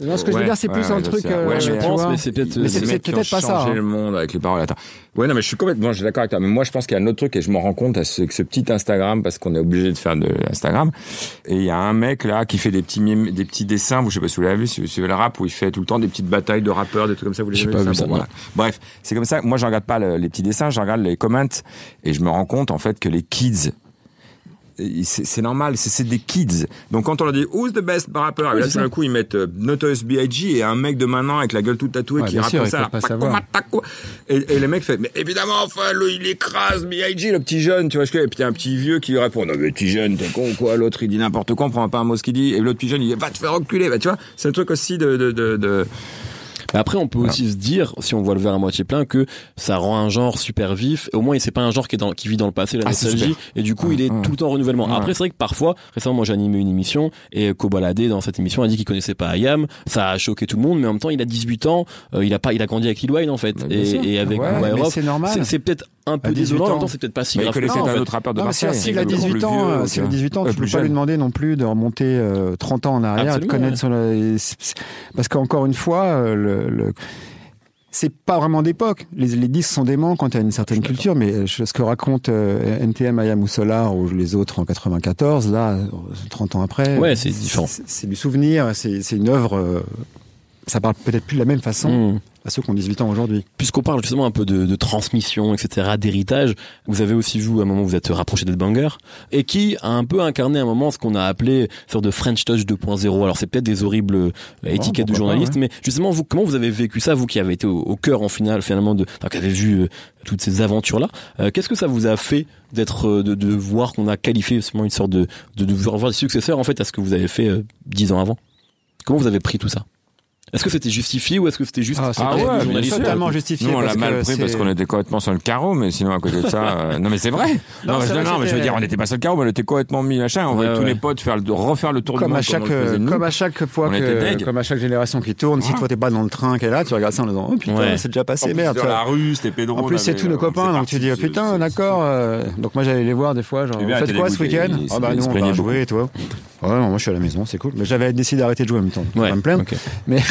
Non, ce que je veux Ouais, dire, c'est ouais, plus ouais, un je truc. euh, Ouais, je pense, vois. mais c'est peut-être. Mais c'est- qui peut-être pas ça, hein. le monde avec les paroles. Attends. Ouais, non, mais je suis complètement, je suis d'accord avec toi. Mais moi, je pense qu'il y a un autre truc et je m'en rends compte à ce, ce petit Instagram parce qu'on est obligé de faire de Instagram. Et il y a un mec là qui fait des petits mimes, des petits dessins. Vous, je sais pas si vous l'avez vu, si vous suivez le rap où il fait tout le temps des petites batailles de rappeurs, des trucs comme ça. Vous les pas vu ça ça, Bon, non. voilà. Bref, c'est comme ça. Moi, je regarde pas le- les petits dessins, je regarde les comments et je me rends compte en fait que les kids c'est normal, c'est des kids. Donc quand on leur dit who's the best rapper, et là c'est tout d'un coup ils mettent euh, Notorious B.I.G. et un mec de maintenant avec la gueule toute tatouée Ouais, qui rappe sûr, ça. taco, taco. Et, et les mecs fait mais évidemment enfin le, il écrase B.I.G. le petit jeune, tu vois je et puis a un petit vieux qui lui répond non mais petit jeune t'es con ou quoi? L'autre il dit n'importe quoi on prend pas un mot ce qu'il dit et l'autre petit jeune il dit va te faire reculer bah tu vois? C'est un truc aussi de de de, de... Mais après, on peut aussi se dire, si on voit le verre à moitié plein, que ça rend un genre super vif. Au moins, c'est pas un genre qui est dans, qui vit dans le passé, la Ah, nostalgie, et du coup, il est Ah, tout le temps en renouvellement. Après, c'est vrai que parfois, récemment, moi, j'ai animé une émission et Kobalade dans cette émission a dit qu'il connaissait pas Ayam. Ça a choqué tout le monde, mais en même temps, il a 18 ans, euh, il a pas, il a grandi avec Lil Wayne en fait, Bah, et, et avec Ouais, C'est peut-être un peu À 18 désolant, en même ans. temps, c'est peut-être pas si Mais il grave. que connaissait un fait. autre rappeur de Marseille. s'il a beaucoup plus 18 ans, euh, a vois. 18 ans, Ouais, tu peux plus pas lui demander non plus de remonter euh, 30 ans en arrière, Absolument, de connaître parce qu'encore une fois, euh, le, le- c'est pas vraiment d'époque. Les, les disques sont déments quand tu as une certaine culture, mais euh, ce que raconte euh, NTM, Ayam ou Solar ou les autres en 94, là, euh, 30 ans après, Ouais, c'est différent. C'est du souvenir, c'est c'est une œuvre. euh, ça parle peut-être plus de la même façon Hmm. à ceux qui ont 18 ans aujourd'hui. Puisqu'on parle justement un peu de, de transmission, etc., d'héritage, vous avez aussi vu à un moment où vous êtes rapproché d'Ed Banger, et qui a un peu incarné à un moment ce qu'on a appelé une sorte de French Touch 2.0. Alors c'est peut-être des horribles euh, étiquettes de pourquoi pas, journalistes, mais justement vous, comment vous avez vécu ça, vous qui avez été au, au cœur en finale finalement de, enfin, qui avez vu euh, toutes ces aventures-là, euh, qu'est-ce que ça vous a fait d'être, euh, de, de voir qu'on a qualifié justement une sorte de, de, de voir des successeurs en fait à ce que vous avez fait euh, dix ans avant Comment vous avez pris tout ça Est-ce que c'était justifié ou est-ce que c'était juste Ah, c'est Ah ouais, sûr. totalement justifié. Nous, on l'a mal pris parce c'est- qu'on était complètement sur le carreau, mais sinon, à côté de ça, euh, non, mais c'est vrai. Non, Non, mais, c'est je- vrai non, mais je veux dire, on n'était pas sur le carreau, mais on était complètement mis machin. On voyait Ouais, tous ouais. les potes faire le, refaire le tour comme du à monde chaque comme à chaque fois On était que comme à chaque génération qui tourne si toi t'es pas dans le train qui est là tu regardes ça en disant oh putain Ouais. c'est déjà passé merde la rue, c'était Pedro. en plus c'est tous nos copains donc tu dis oh, putain c'est- d'accord euh, donc moi j'allais les voir des fois genre faites t'es quoi ce week-end? ah bah nous on va jouer et toi ouais non, moi je suis à la maison c'est cool mais j'avais décidé d'arrêter de jouer en même temps me plaindre mais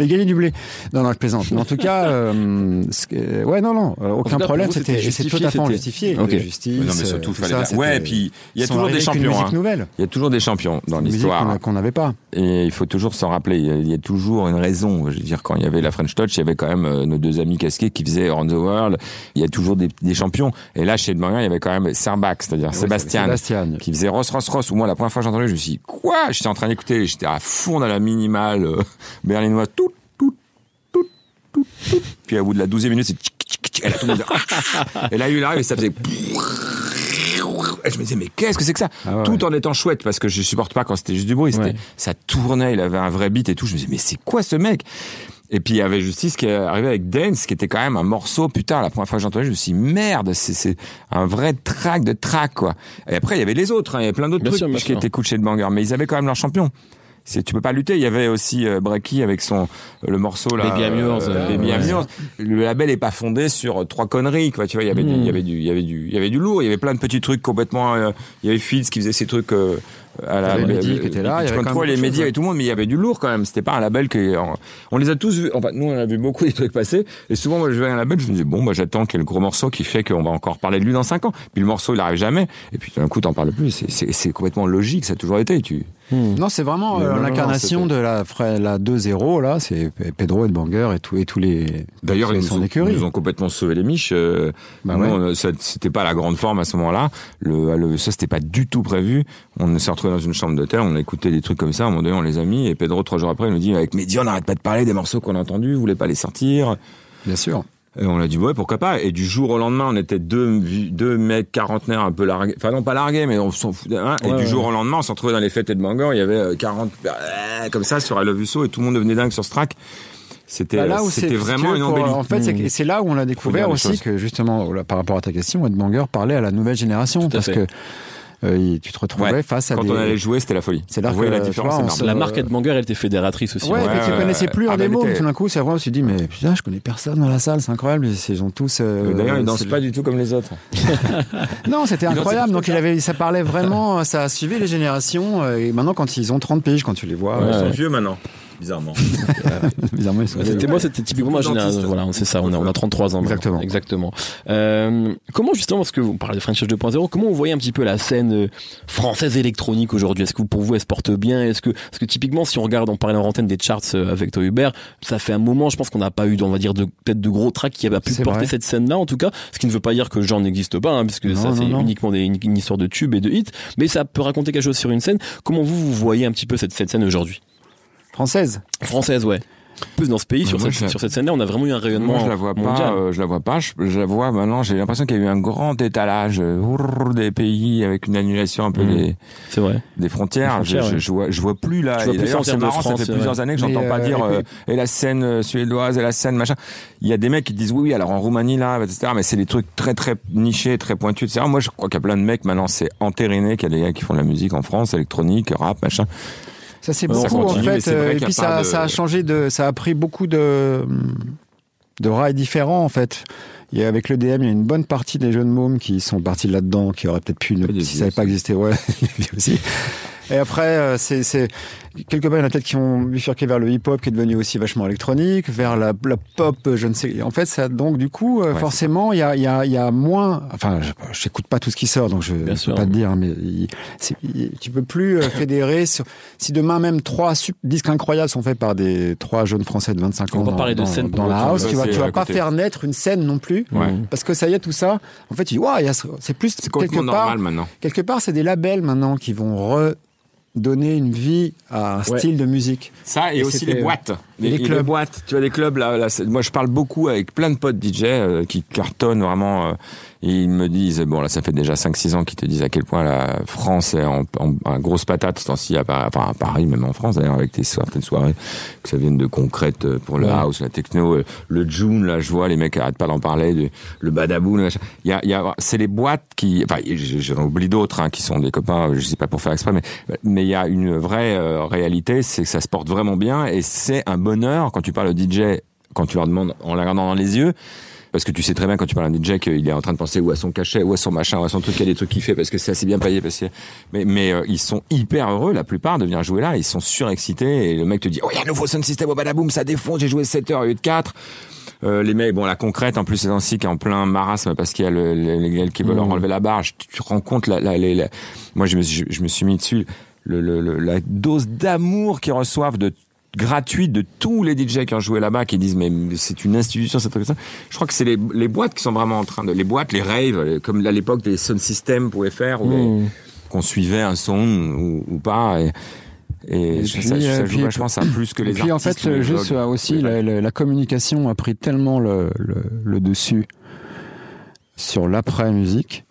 mais gagner du blé non non je plaisante mais en tout cas euh, que- ouais non non euh, aucun cas, problème c'était totalement justifié Ok. justice Ouais, Non, mais surtout, euh, ça. Ouais, et puis, il y a toujours des champions. hein. Il y a toujours des champions dans l'histoire. qu'on n'avait pas Et il faut toujours s'en rappeler. Il y, a, toujours une raison. Je veux dire, quand il y avait la French Touch, il y avait quand même euh, nos deux amis casqués qui faisaient Around the World. Il y a toujours des, des champions. Et là, chez Edmanger, il y avait quand même Serbach, c'est-à-dire Sébastien, Sébastien qui faisait Ross Ross Ross. Où moi, la première fois que j'ai entendu, je me suis dit, quoi? J'étais en train d'écouter, j'étais à fond dans la minimale euh, berlinoise. Tout. Puis au bout de la douzième minute, c'est. Et là, tout le monde Et là, il arrive et ça faisait... Et je me disais, mais qu'est-ce que c'est que ça Ah ouais. Tout en étant chouette, parce que je supporte pas quand c'était juste du bruit. Ouais. ça tournait, il avait un vrai beat et tout. Je me disais, mais c'est quoi ce mec Et puis il y avait Justice qui est arrivé avec Dance, qui était quand même un morceau. Putain, la première fois que j'ai entendu, je me suis dit, merde, c'est, un vrai track de track, quoi. Et après, il y avait les autres, hein, il y avait plein d'autres trucs sûr, qui étaient cool chez le banger, mais ils avaient quand même leur champion. C'est tu peux pas lutter. Il y avait aussi euh, avec son le morceau là, Baby Yours, euh, euh, Baby ouais. Yours. Le label est pas fondé sur trois conneries, quoi. Tu vois, il y avait du, il y avait du, il y avait du, il y avait du lourd. Il y avait plein de petits trucs complètement. euh, il y avait Fields qui faisait ses trucs. euh, à la, Il y avait Mehdi le- qui était là, il y avait quand même Control, beaucoup et tout le monde, mais il y avait du lourd quand même. C'était pas un label que on, on les a tous vus. Enfin, nous on a vu beaucoup des trucs passer. Et souvent, moi, je vais à un label, je me dis bon, moi, j'attends qu'il y ait le gros morceau qui fait qu'on va encore parler de lui dans cinq ans. Puis le morceau, il arrive jamais. Et puis d'un coup, t'en parles plus. C'est complètement logique. Ça a toujours été. Tu. Non, c'est vraiment euh, l'incarnation de la, la 2-0, là, c'est Pedro et de Banger et, tout, et tous les. D'ailleurs, ils les nous, son ont, écurie. ils nous ont complètement sauvé les miches. Euh, Bah ouais. c'était pas la grande forme à ce moment-là. Le, le, ça, c'était pas du tout prévu. On s'est retrouvé dans une chambre d'hôtel, on a écouté des trucs comme ça. À un moment donné, on les a mis. Et Pedro, trois jours après, il nous dit avec Mehdi, on n'arrête pas de parler des morceaux qu'on a entendus. Vous voulez pas les sortir? Bien sûr. Et on a dit ouais, pourquoi pas. Et du jour au lendemain, on était deux, deux mecs quarantenaires un peu largués. Enfin non, pas largués, mais on s'en foutait. hein. et du jour au lendemain, on s'est retrouvé dans les fêtes de Bangor. Il y avait euh, 40 euh, comme ça sur I Love You So et tout le monde devenait dingue sur ce track. C'était Bah, là où c'est c'était vraiment une embellie. En fait, c'est c'est là où on a découvert aussi que justement, par rapport à ta question, Ed Banger parlait à la nouvelle génération parce fait. que euh, tu te retrouvais Ouais. face à Quand des. on allait jouer, c'était la folie. C'est là Vous voyez que, la tu différence vois, se- La Euh, marque Ed Banger, elle était fédératrice aussi. Ouais, mais tu connaissais plus en Ah, démo, tout d'un coup, c'est vrai, on se dit, mais putain, je connais personne dans la salle, c'est incroyable, ils ils ont tous. euh, D'ailleurs, ils dansent pas du tout comme les autres. Non, c'était incroyable. Donc comme il avait, ça parlait vraiment, ça a suivi les générations. euh, Et maintenant, quand ils ont 30 piges, quand tu les vois. Ils euh, sont vieux maintenant, bizarrement. bizarrement, ils sont. C'était moi, c'était typiquement ma génération. Voilà, c'est ça. On a, on a 33 ans. maintenant. Exactement. Exactement. Euh, comment justement, parce que vous parlez de French Touch 2.0, comment vous voyez un petit peu la scène euh, française électronique aujourd'hui? Est-ce que pour vous, elle se porte bien? Est-ce que, parce que typiquement, si on regarde, on parlait en antenne des charts euh, avec toi Hubert, ça fait un moment, je pense qu'on n'a pas eu, on va dire, de peut-être de gros tracks qui avaient pu porter vrai. cette scène-là, en tout cas. Ce qui ne veut pas dire que le genre n'existe pas, hein, puisque Non, ça c'est uniquement des, une, une histoire de tubes et de hits, mais ça peut raconter quelque chose sur une scène. Comment vous, vous voyez un petit peu cette, cette scène aujourd'hui? Française. Française, ouais. Plus dans ce pays, sur, Moi, cette, je- sur cette scène-là, on a vraiment eu un rayonnement Moi, je la vois mondial. pas. euh, je la vois pas. Je, je la vois maintenant. J'ai l'impression qu'il y a eu un grand étalage euh, des pays avec une annulation un peu Mm. des, C'est vrai. des frontières. Des frontières, je, je, ouais. je vois, je vois plus là. Vois Et plus d'ailleurs, c'est marrant. France, ça fait ouais. plusieurs années que j'entends Mais, pas euh, dire et puis- euh, et la scène euh, suédoise et la scène machin. Il y a des mecs qui disent oui, oui. Alors en Roumanie là, etc. Mais c'est des trucs très très nichés, très pointus, etc. Moi, je crois qu'il y a plein de mecs maintenant. C'est entériné qu'il y a des gars qui font de la musique en France, électronique, rap, machin. Ça c'est beaucoup en continue, fait. euh, Et puis ça, de- ça a changé de, ça a pris beaucoup de de rails différents en fait. Et avec le DM, il y a une bonne partie des jeunes mômes qui sont partis là-dedans, qui auraient peut-être pu, ne, si ça n'avait pas existé, ouais, aussi. Et après, euh, c'est quelque part, il y en a peut-être qui ont bifurqué vers le hip-hop, qui est devenu aussi vachement électronique, vers la, la pop, je ne sais. En fait, ça, donc du coup, euh, Ouais, forcément, il y a, il y a, il y a moins. Enfin, je j'écoute pas tout ce qui sort, donc je ne peux sûr. pas te dire, mais il, il- tu peux plus euh, fédérer. Sur, si demain même trois sup- disques incroyables sont faits par des trois jeunes Français de 25 ans On va dans, parler de dans- scène dans la house, tu vas, tu vas pas côté. faire naître une scène non plus. Ouais. Parce que ça y est, tout ça, en fait, tu dis, waouh, il y a ce- c'est plus C'est quelque complètement part, normal maintenant. quelque part, c'est des labels maintenant qui vont redonner une vie à un Ouais. style de musique. Ça et, Et aussi les boîtes. les clubs. boîtes. Tu vois des clubs là, moi je parle beaucoup avec plein de potes DJ euh, qui cartonnent vraiment euh, ils me disent bon là ça fait déjà 5 6 ans qu'ils te disent à quel point la France est en, en, en grosse patate ce temps-ci à, Paris- enfin, à Paris même en France d'ailleurs avec tes certaines soirées que ça vienne de concrète euh, pour le Ouais. house, la techno, euh, le June là je vois les mecs arrêtent pas d'en parler le Badaboo, le y a y a c'est les boîtes qui enfin j'en oublie d'autres hein, qui sont des copains, je sais pas pour faire exprès mais mais il y a une vraie euh, réalité, c'est que ça se porte vraiment bien et c'est un bonheur quand tu parles au DJ, quand tu leur demandes en la regardant dans les yeux. Parce que tu sais très bien quand tu parles à un DJ qu'il est en train de penser ou à son cachet, ou à son machin, ou à son truc, il y a des trucs qu'il fait parce que c'est assez bien payé. Parce que... Mais, mais euh, ils sont hyper heureux, la plupart, de venir jouer là. Ils sont surexcités et le mec te dit, oh, il y a un nouveau sound system au badaboom, ça défonce, j'ai joué 7 heures au lieu de 4. Euh, les mecs, bon, la concrète, en plus, c'est ainsi qui est en plein marasme parce qu'il y a le, le- les gars qui veulent leur enlever la barre. Tu te rends compte, la, la, la- moi, je me, suis- je, me suis mis dessus, le, le, le- la dose d'amour qu'ils reçoivent de gratuite de tous les DJ qui ont joué là-bas qui disent mais c'est une institution c'est truc ça je crois que c'est les, les boîtes qui sont vraiment en train de les boîtes les raves les- comme à l'époque des sound systems pouvaient faire Mmh. qu'on suivait un son ou, ou pas et, et, Et ça, puis, ça, euh, ça joue puis- vachement ça plus que les Et puis en artistes fait, ou les juste blogs. euh, aussi, Oui, la, communication a pris tellement le, le, le dessus sur l'après-musique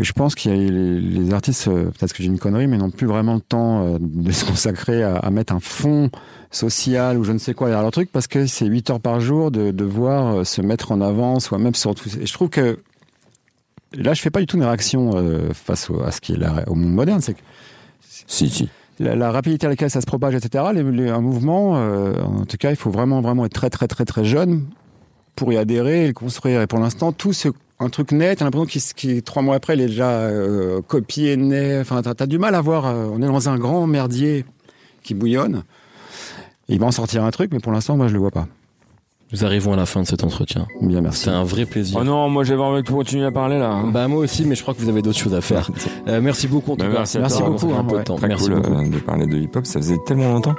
que je pense qu'il y a les, les artistes, euh, peut-être que j'ai une connerie, mais n'ont plus vraiment le temps euh, de se consacrer à, à mettre un fond social ou je ne sais quoi derrière leur truc parce que c'est 8 heures par jour de devoir euh, se mettre en avant soi-même sur tout. Et je trouve que là, je fais pas du tout une réaction euh, face au, à ce qui est la- au monde moderne. C'est que si si la, la rapidité à laquelle ça se propage, etc. Les, les- un mouvement, euh, en tout cas, il faut vraiment, vraiment être très, très, très, très jeune pour y adhérer et le construire. Et pour l'instant, tout c'est un truc net. T'as l'impression qu'il, qu'il- trois mois après, il est déjà euh, copié, né. Enfin, t'as, t'as du mal à voir. euh, on est dans un grand merdier qui bouillonne. Il va en sortir un truc, mais pour l'instant, moi, je le vois pas. Nous arrivons à la fin de cet entretien. Bien, merci. C'est un vrai plaisir. Oh non, moi j'avais envie de continuer à parler là. Bah moi aussi, mais je crois que vous avez d'autres choses à faire. Euh, merci beaucoup en tout Bah, cas. merci beaucoup, hein, peu de ouais. temps. Très Merci cool beaucoup. euh, de parler de hip-hop, ça faisait tellement longtemps.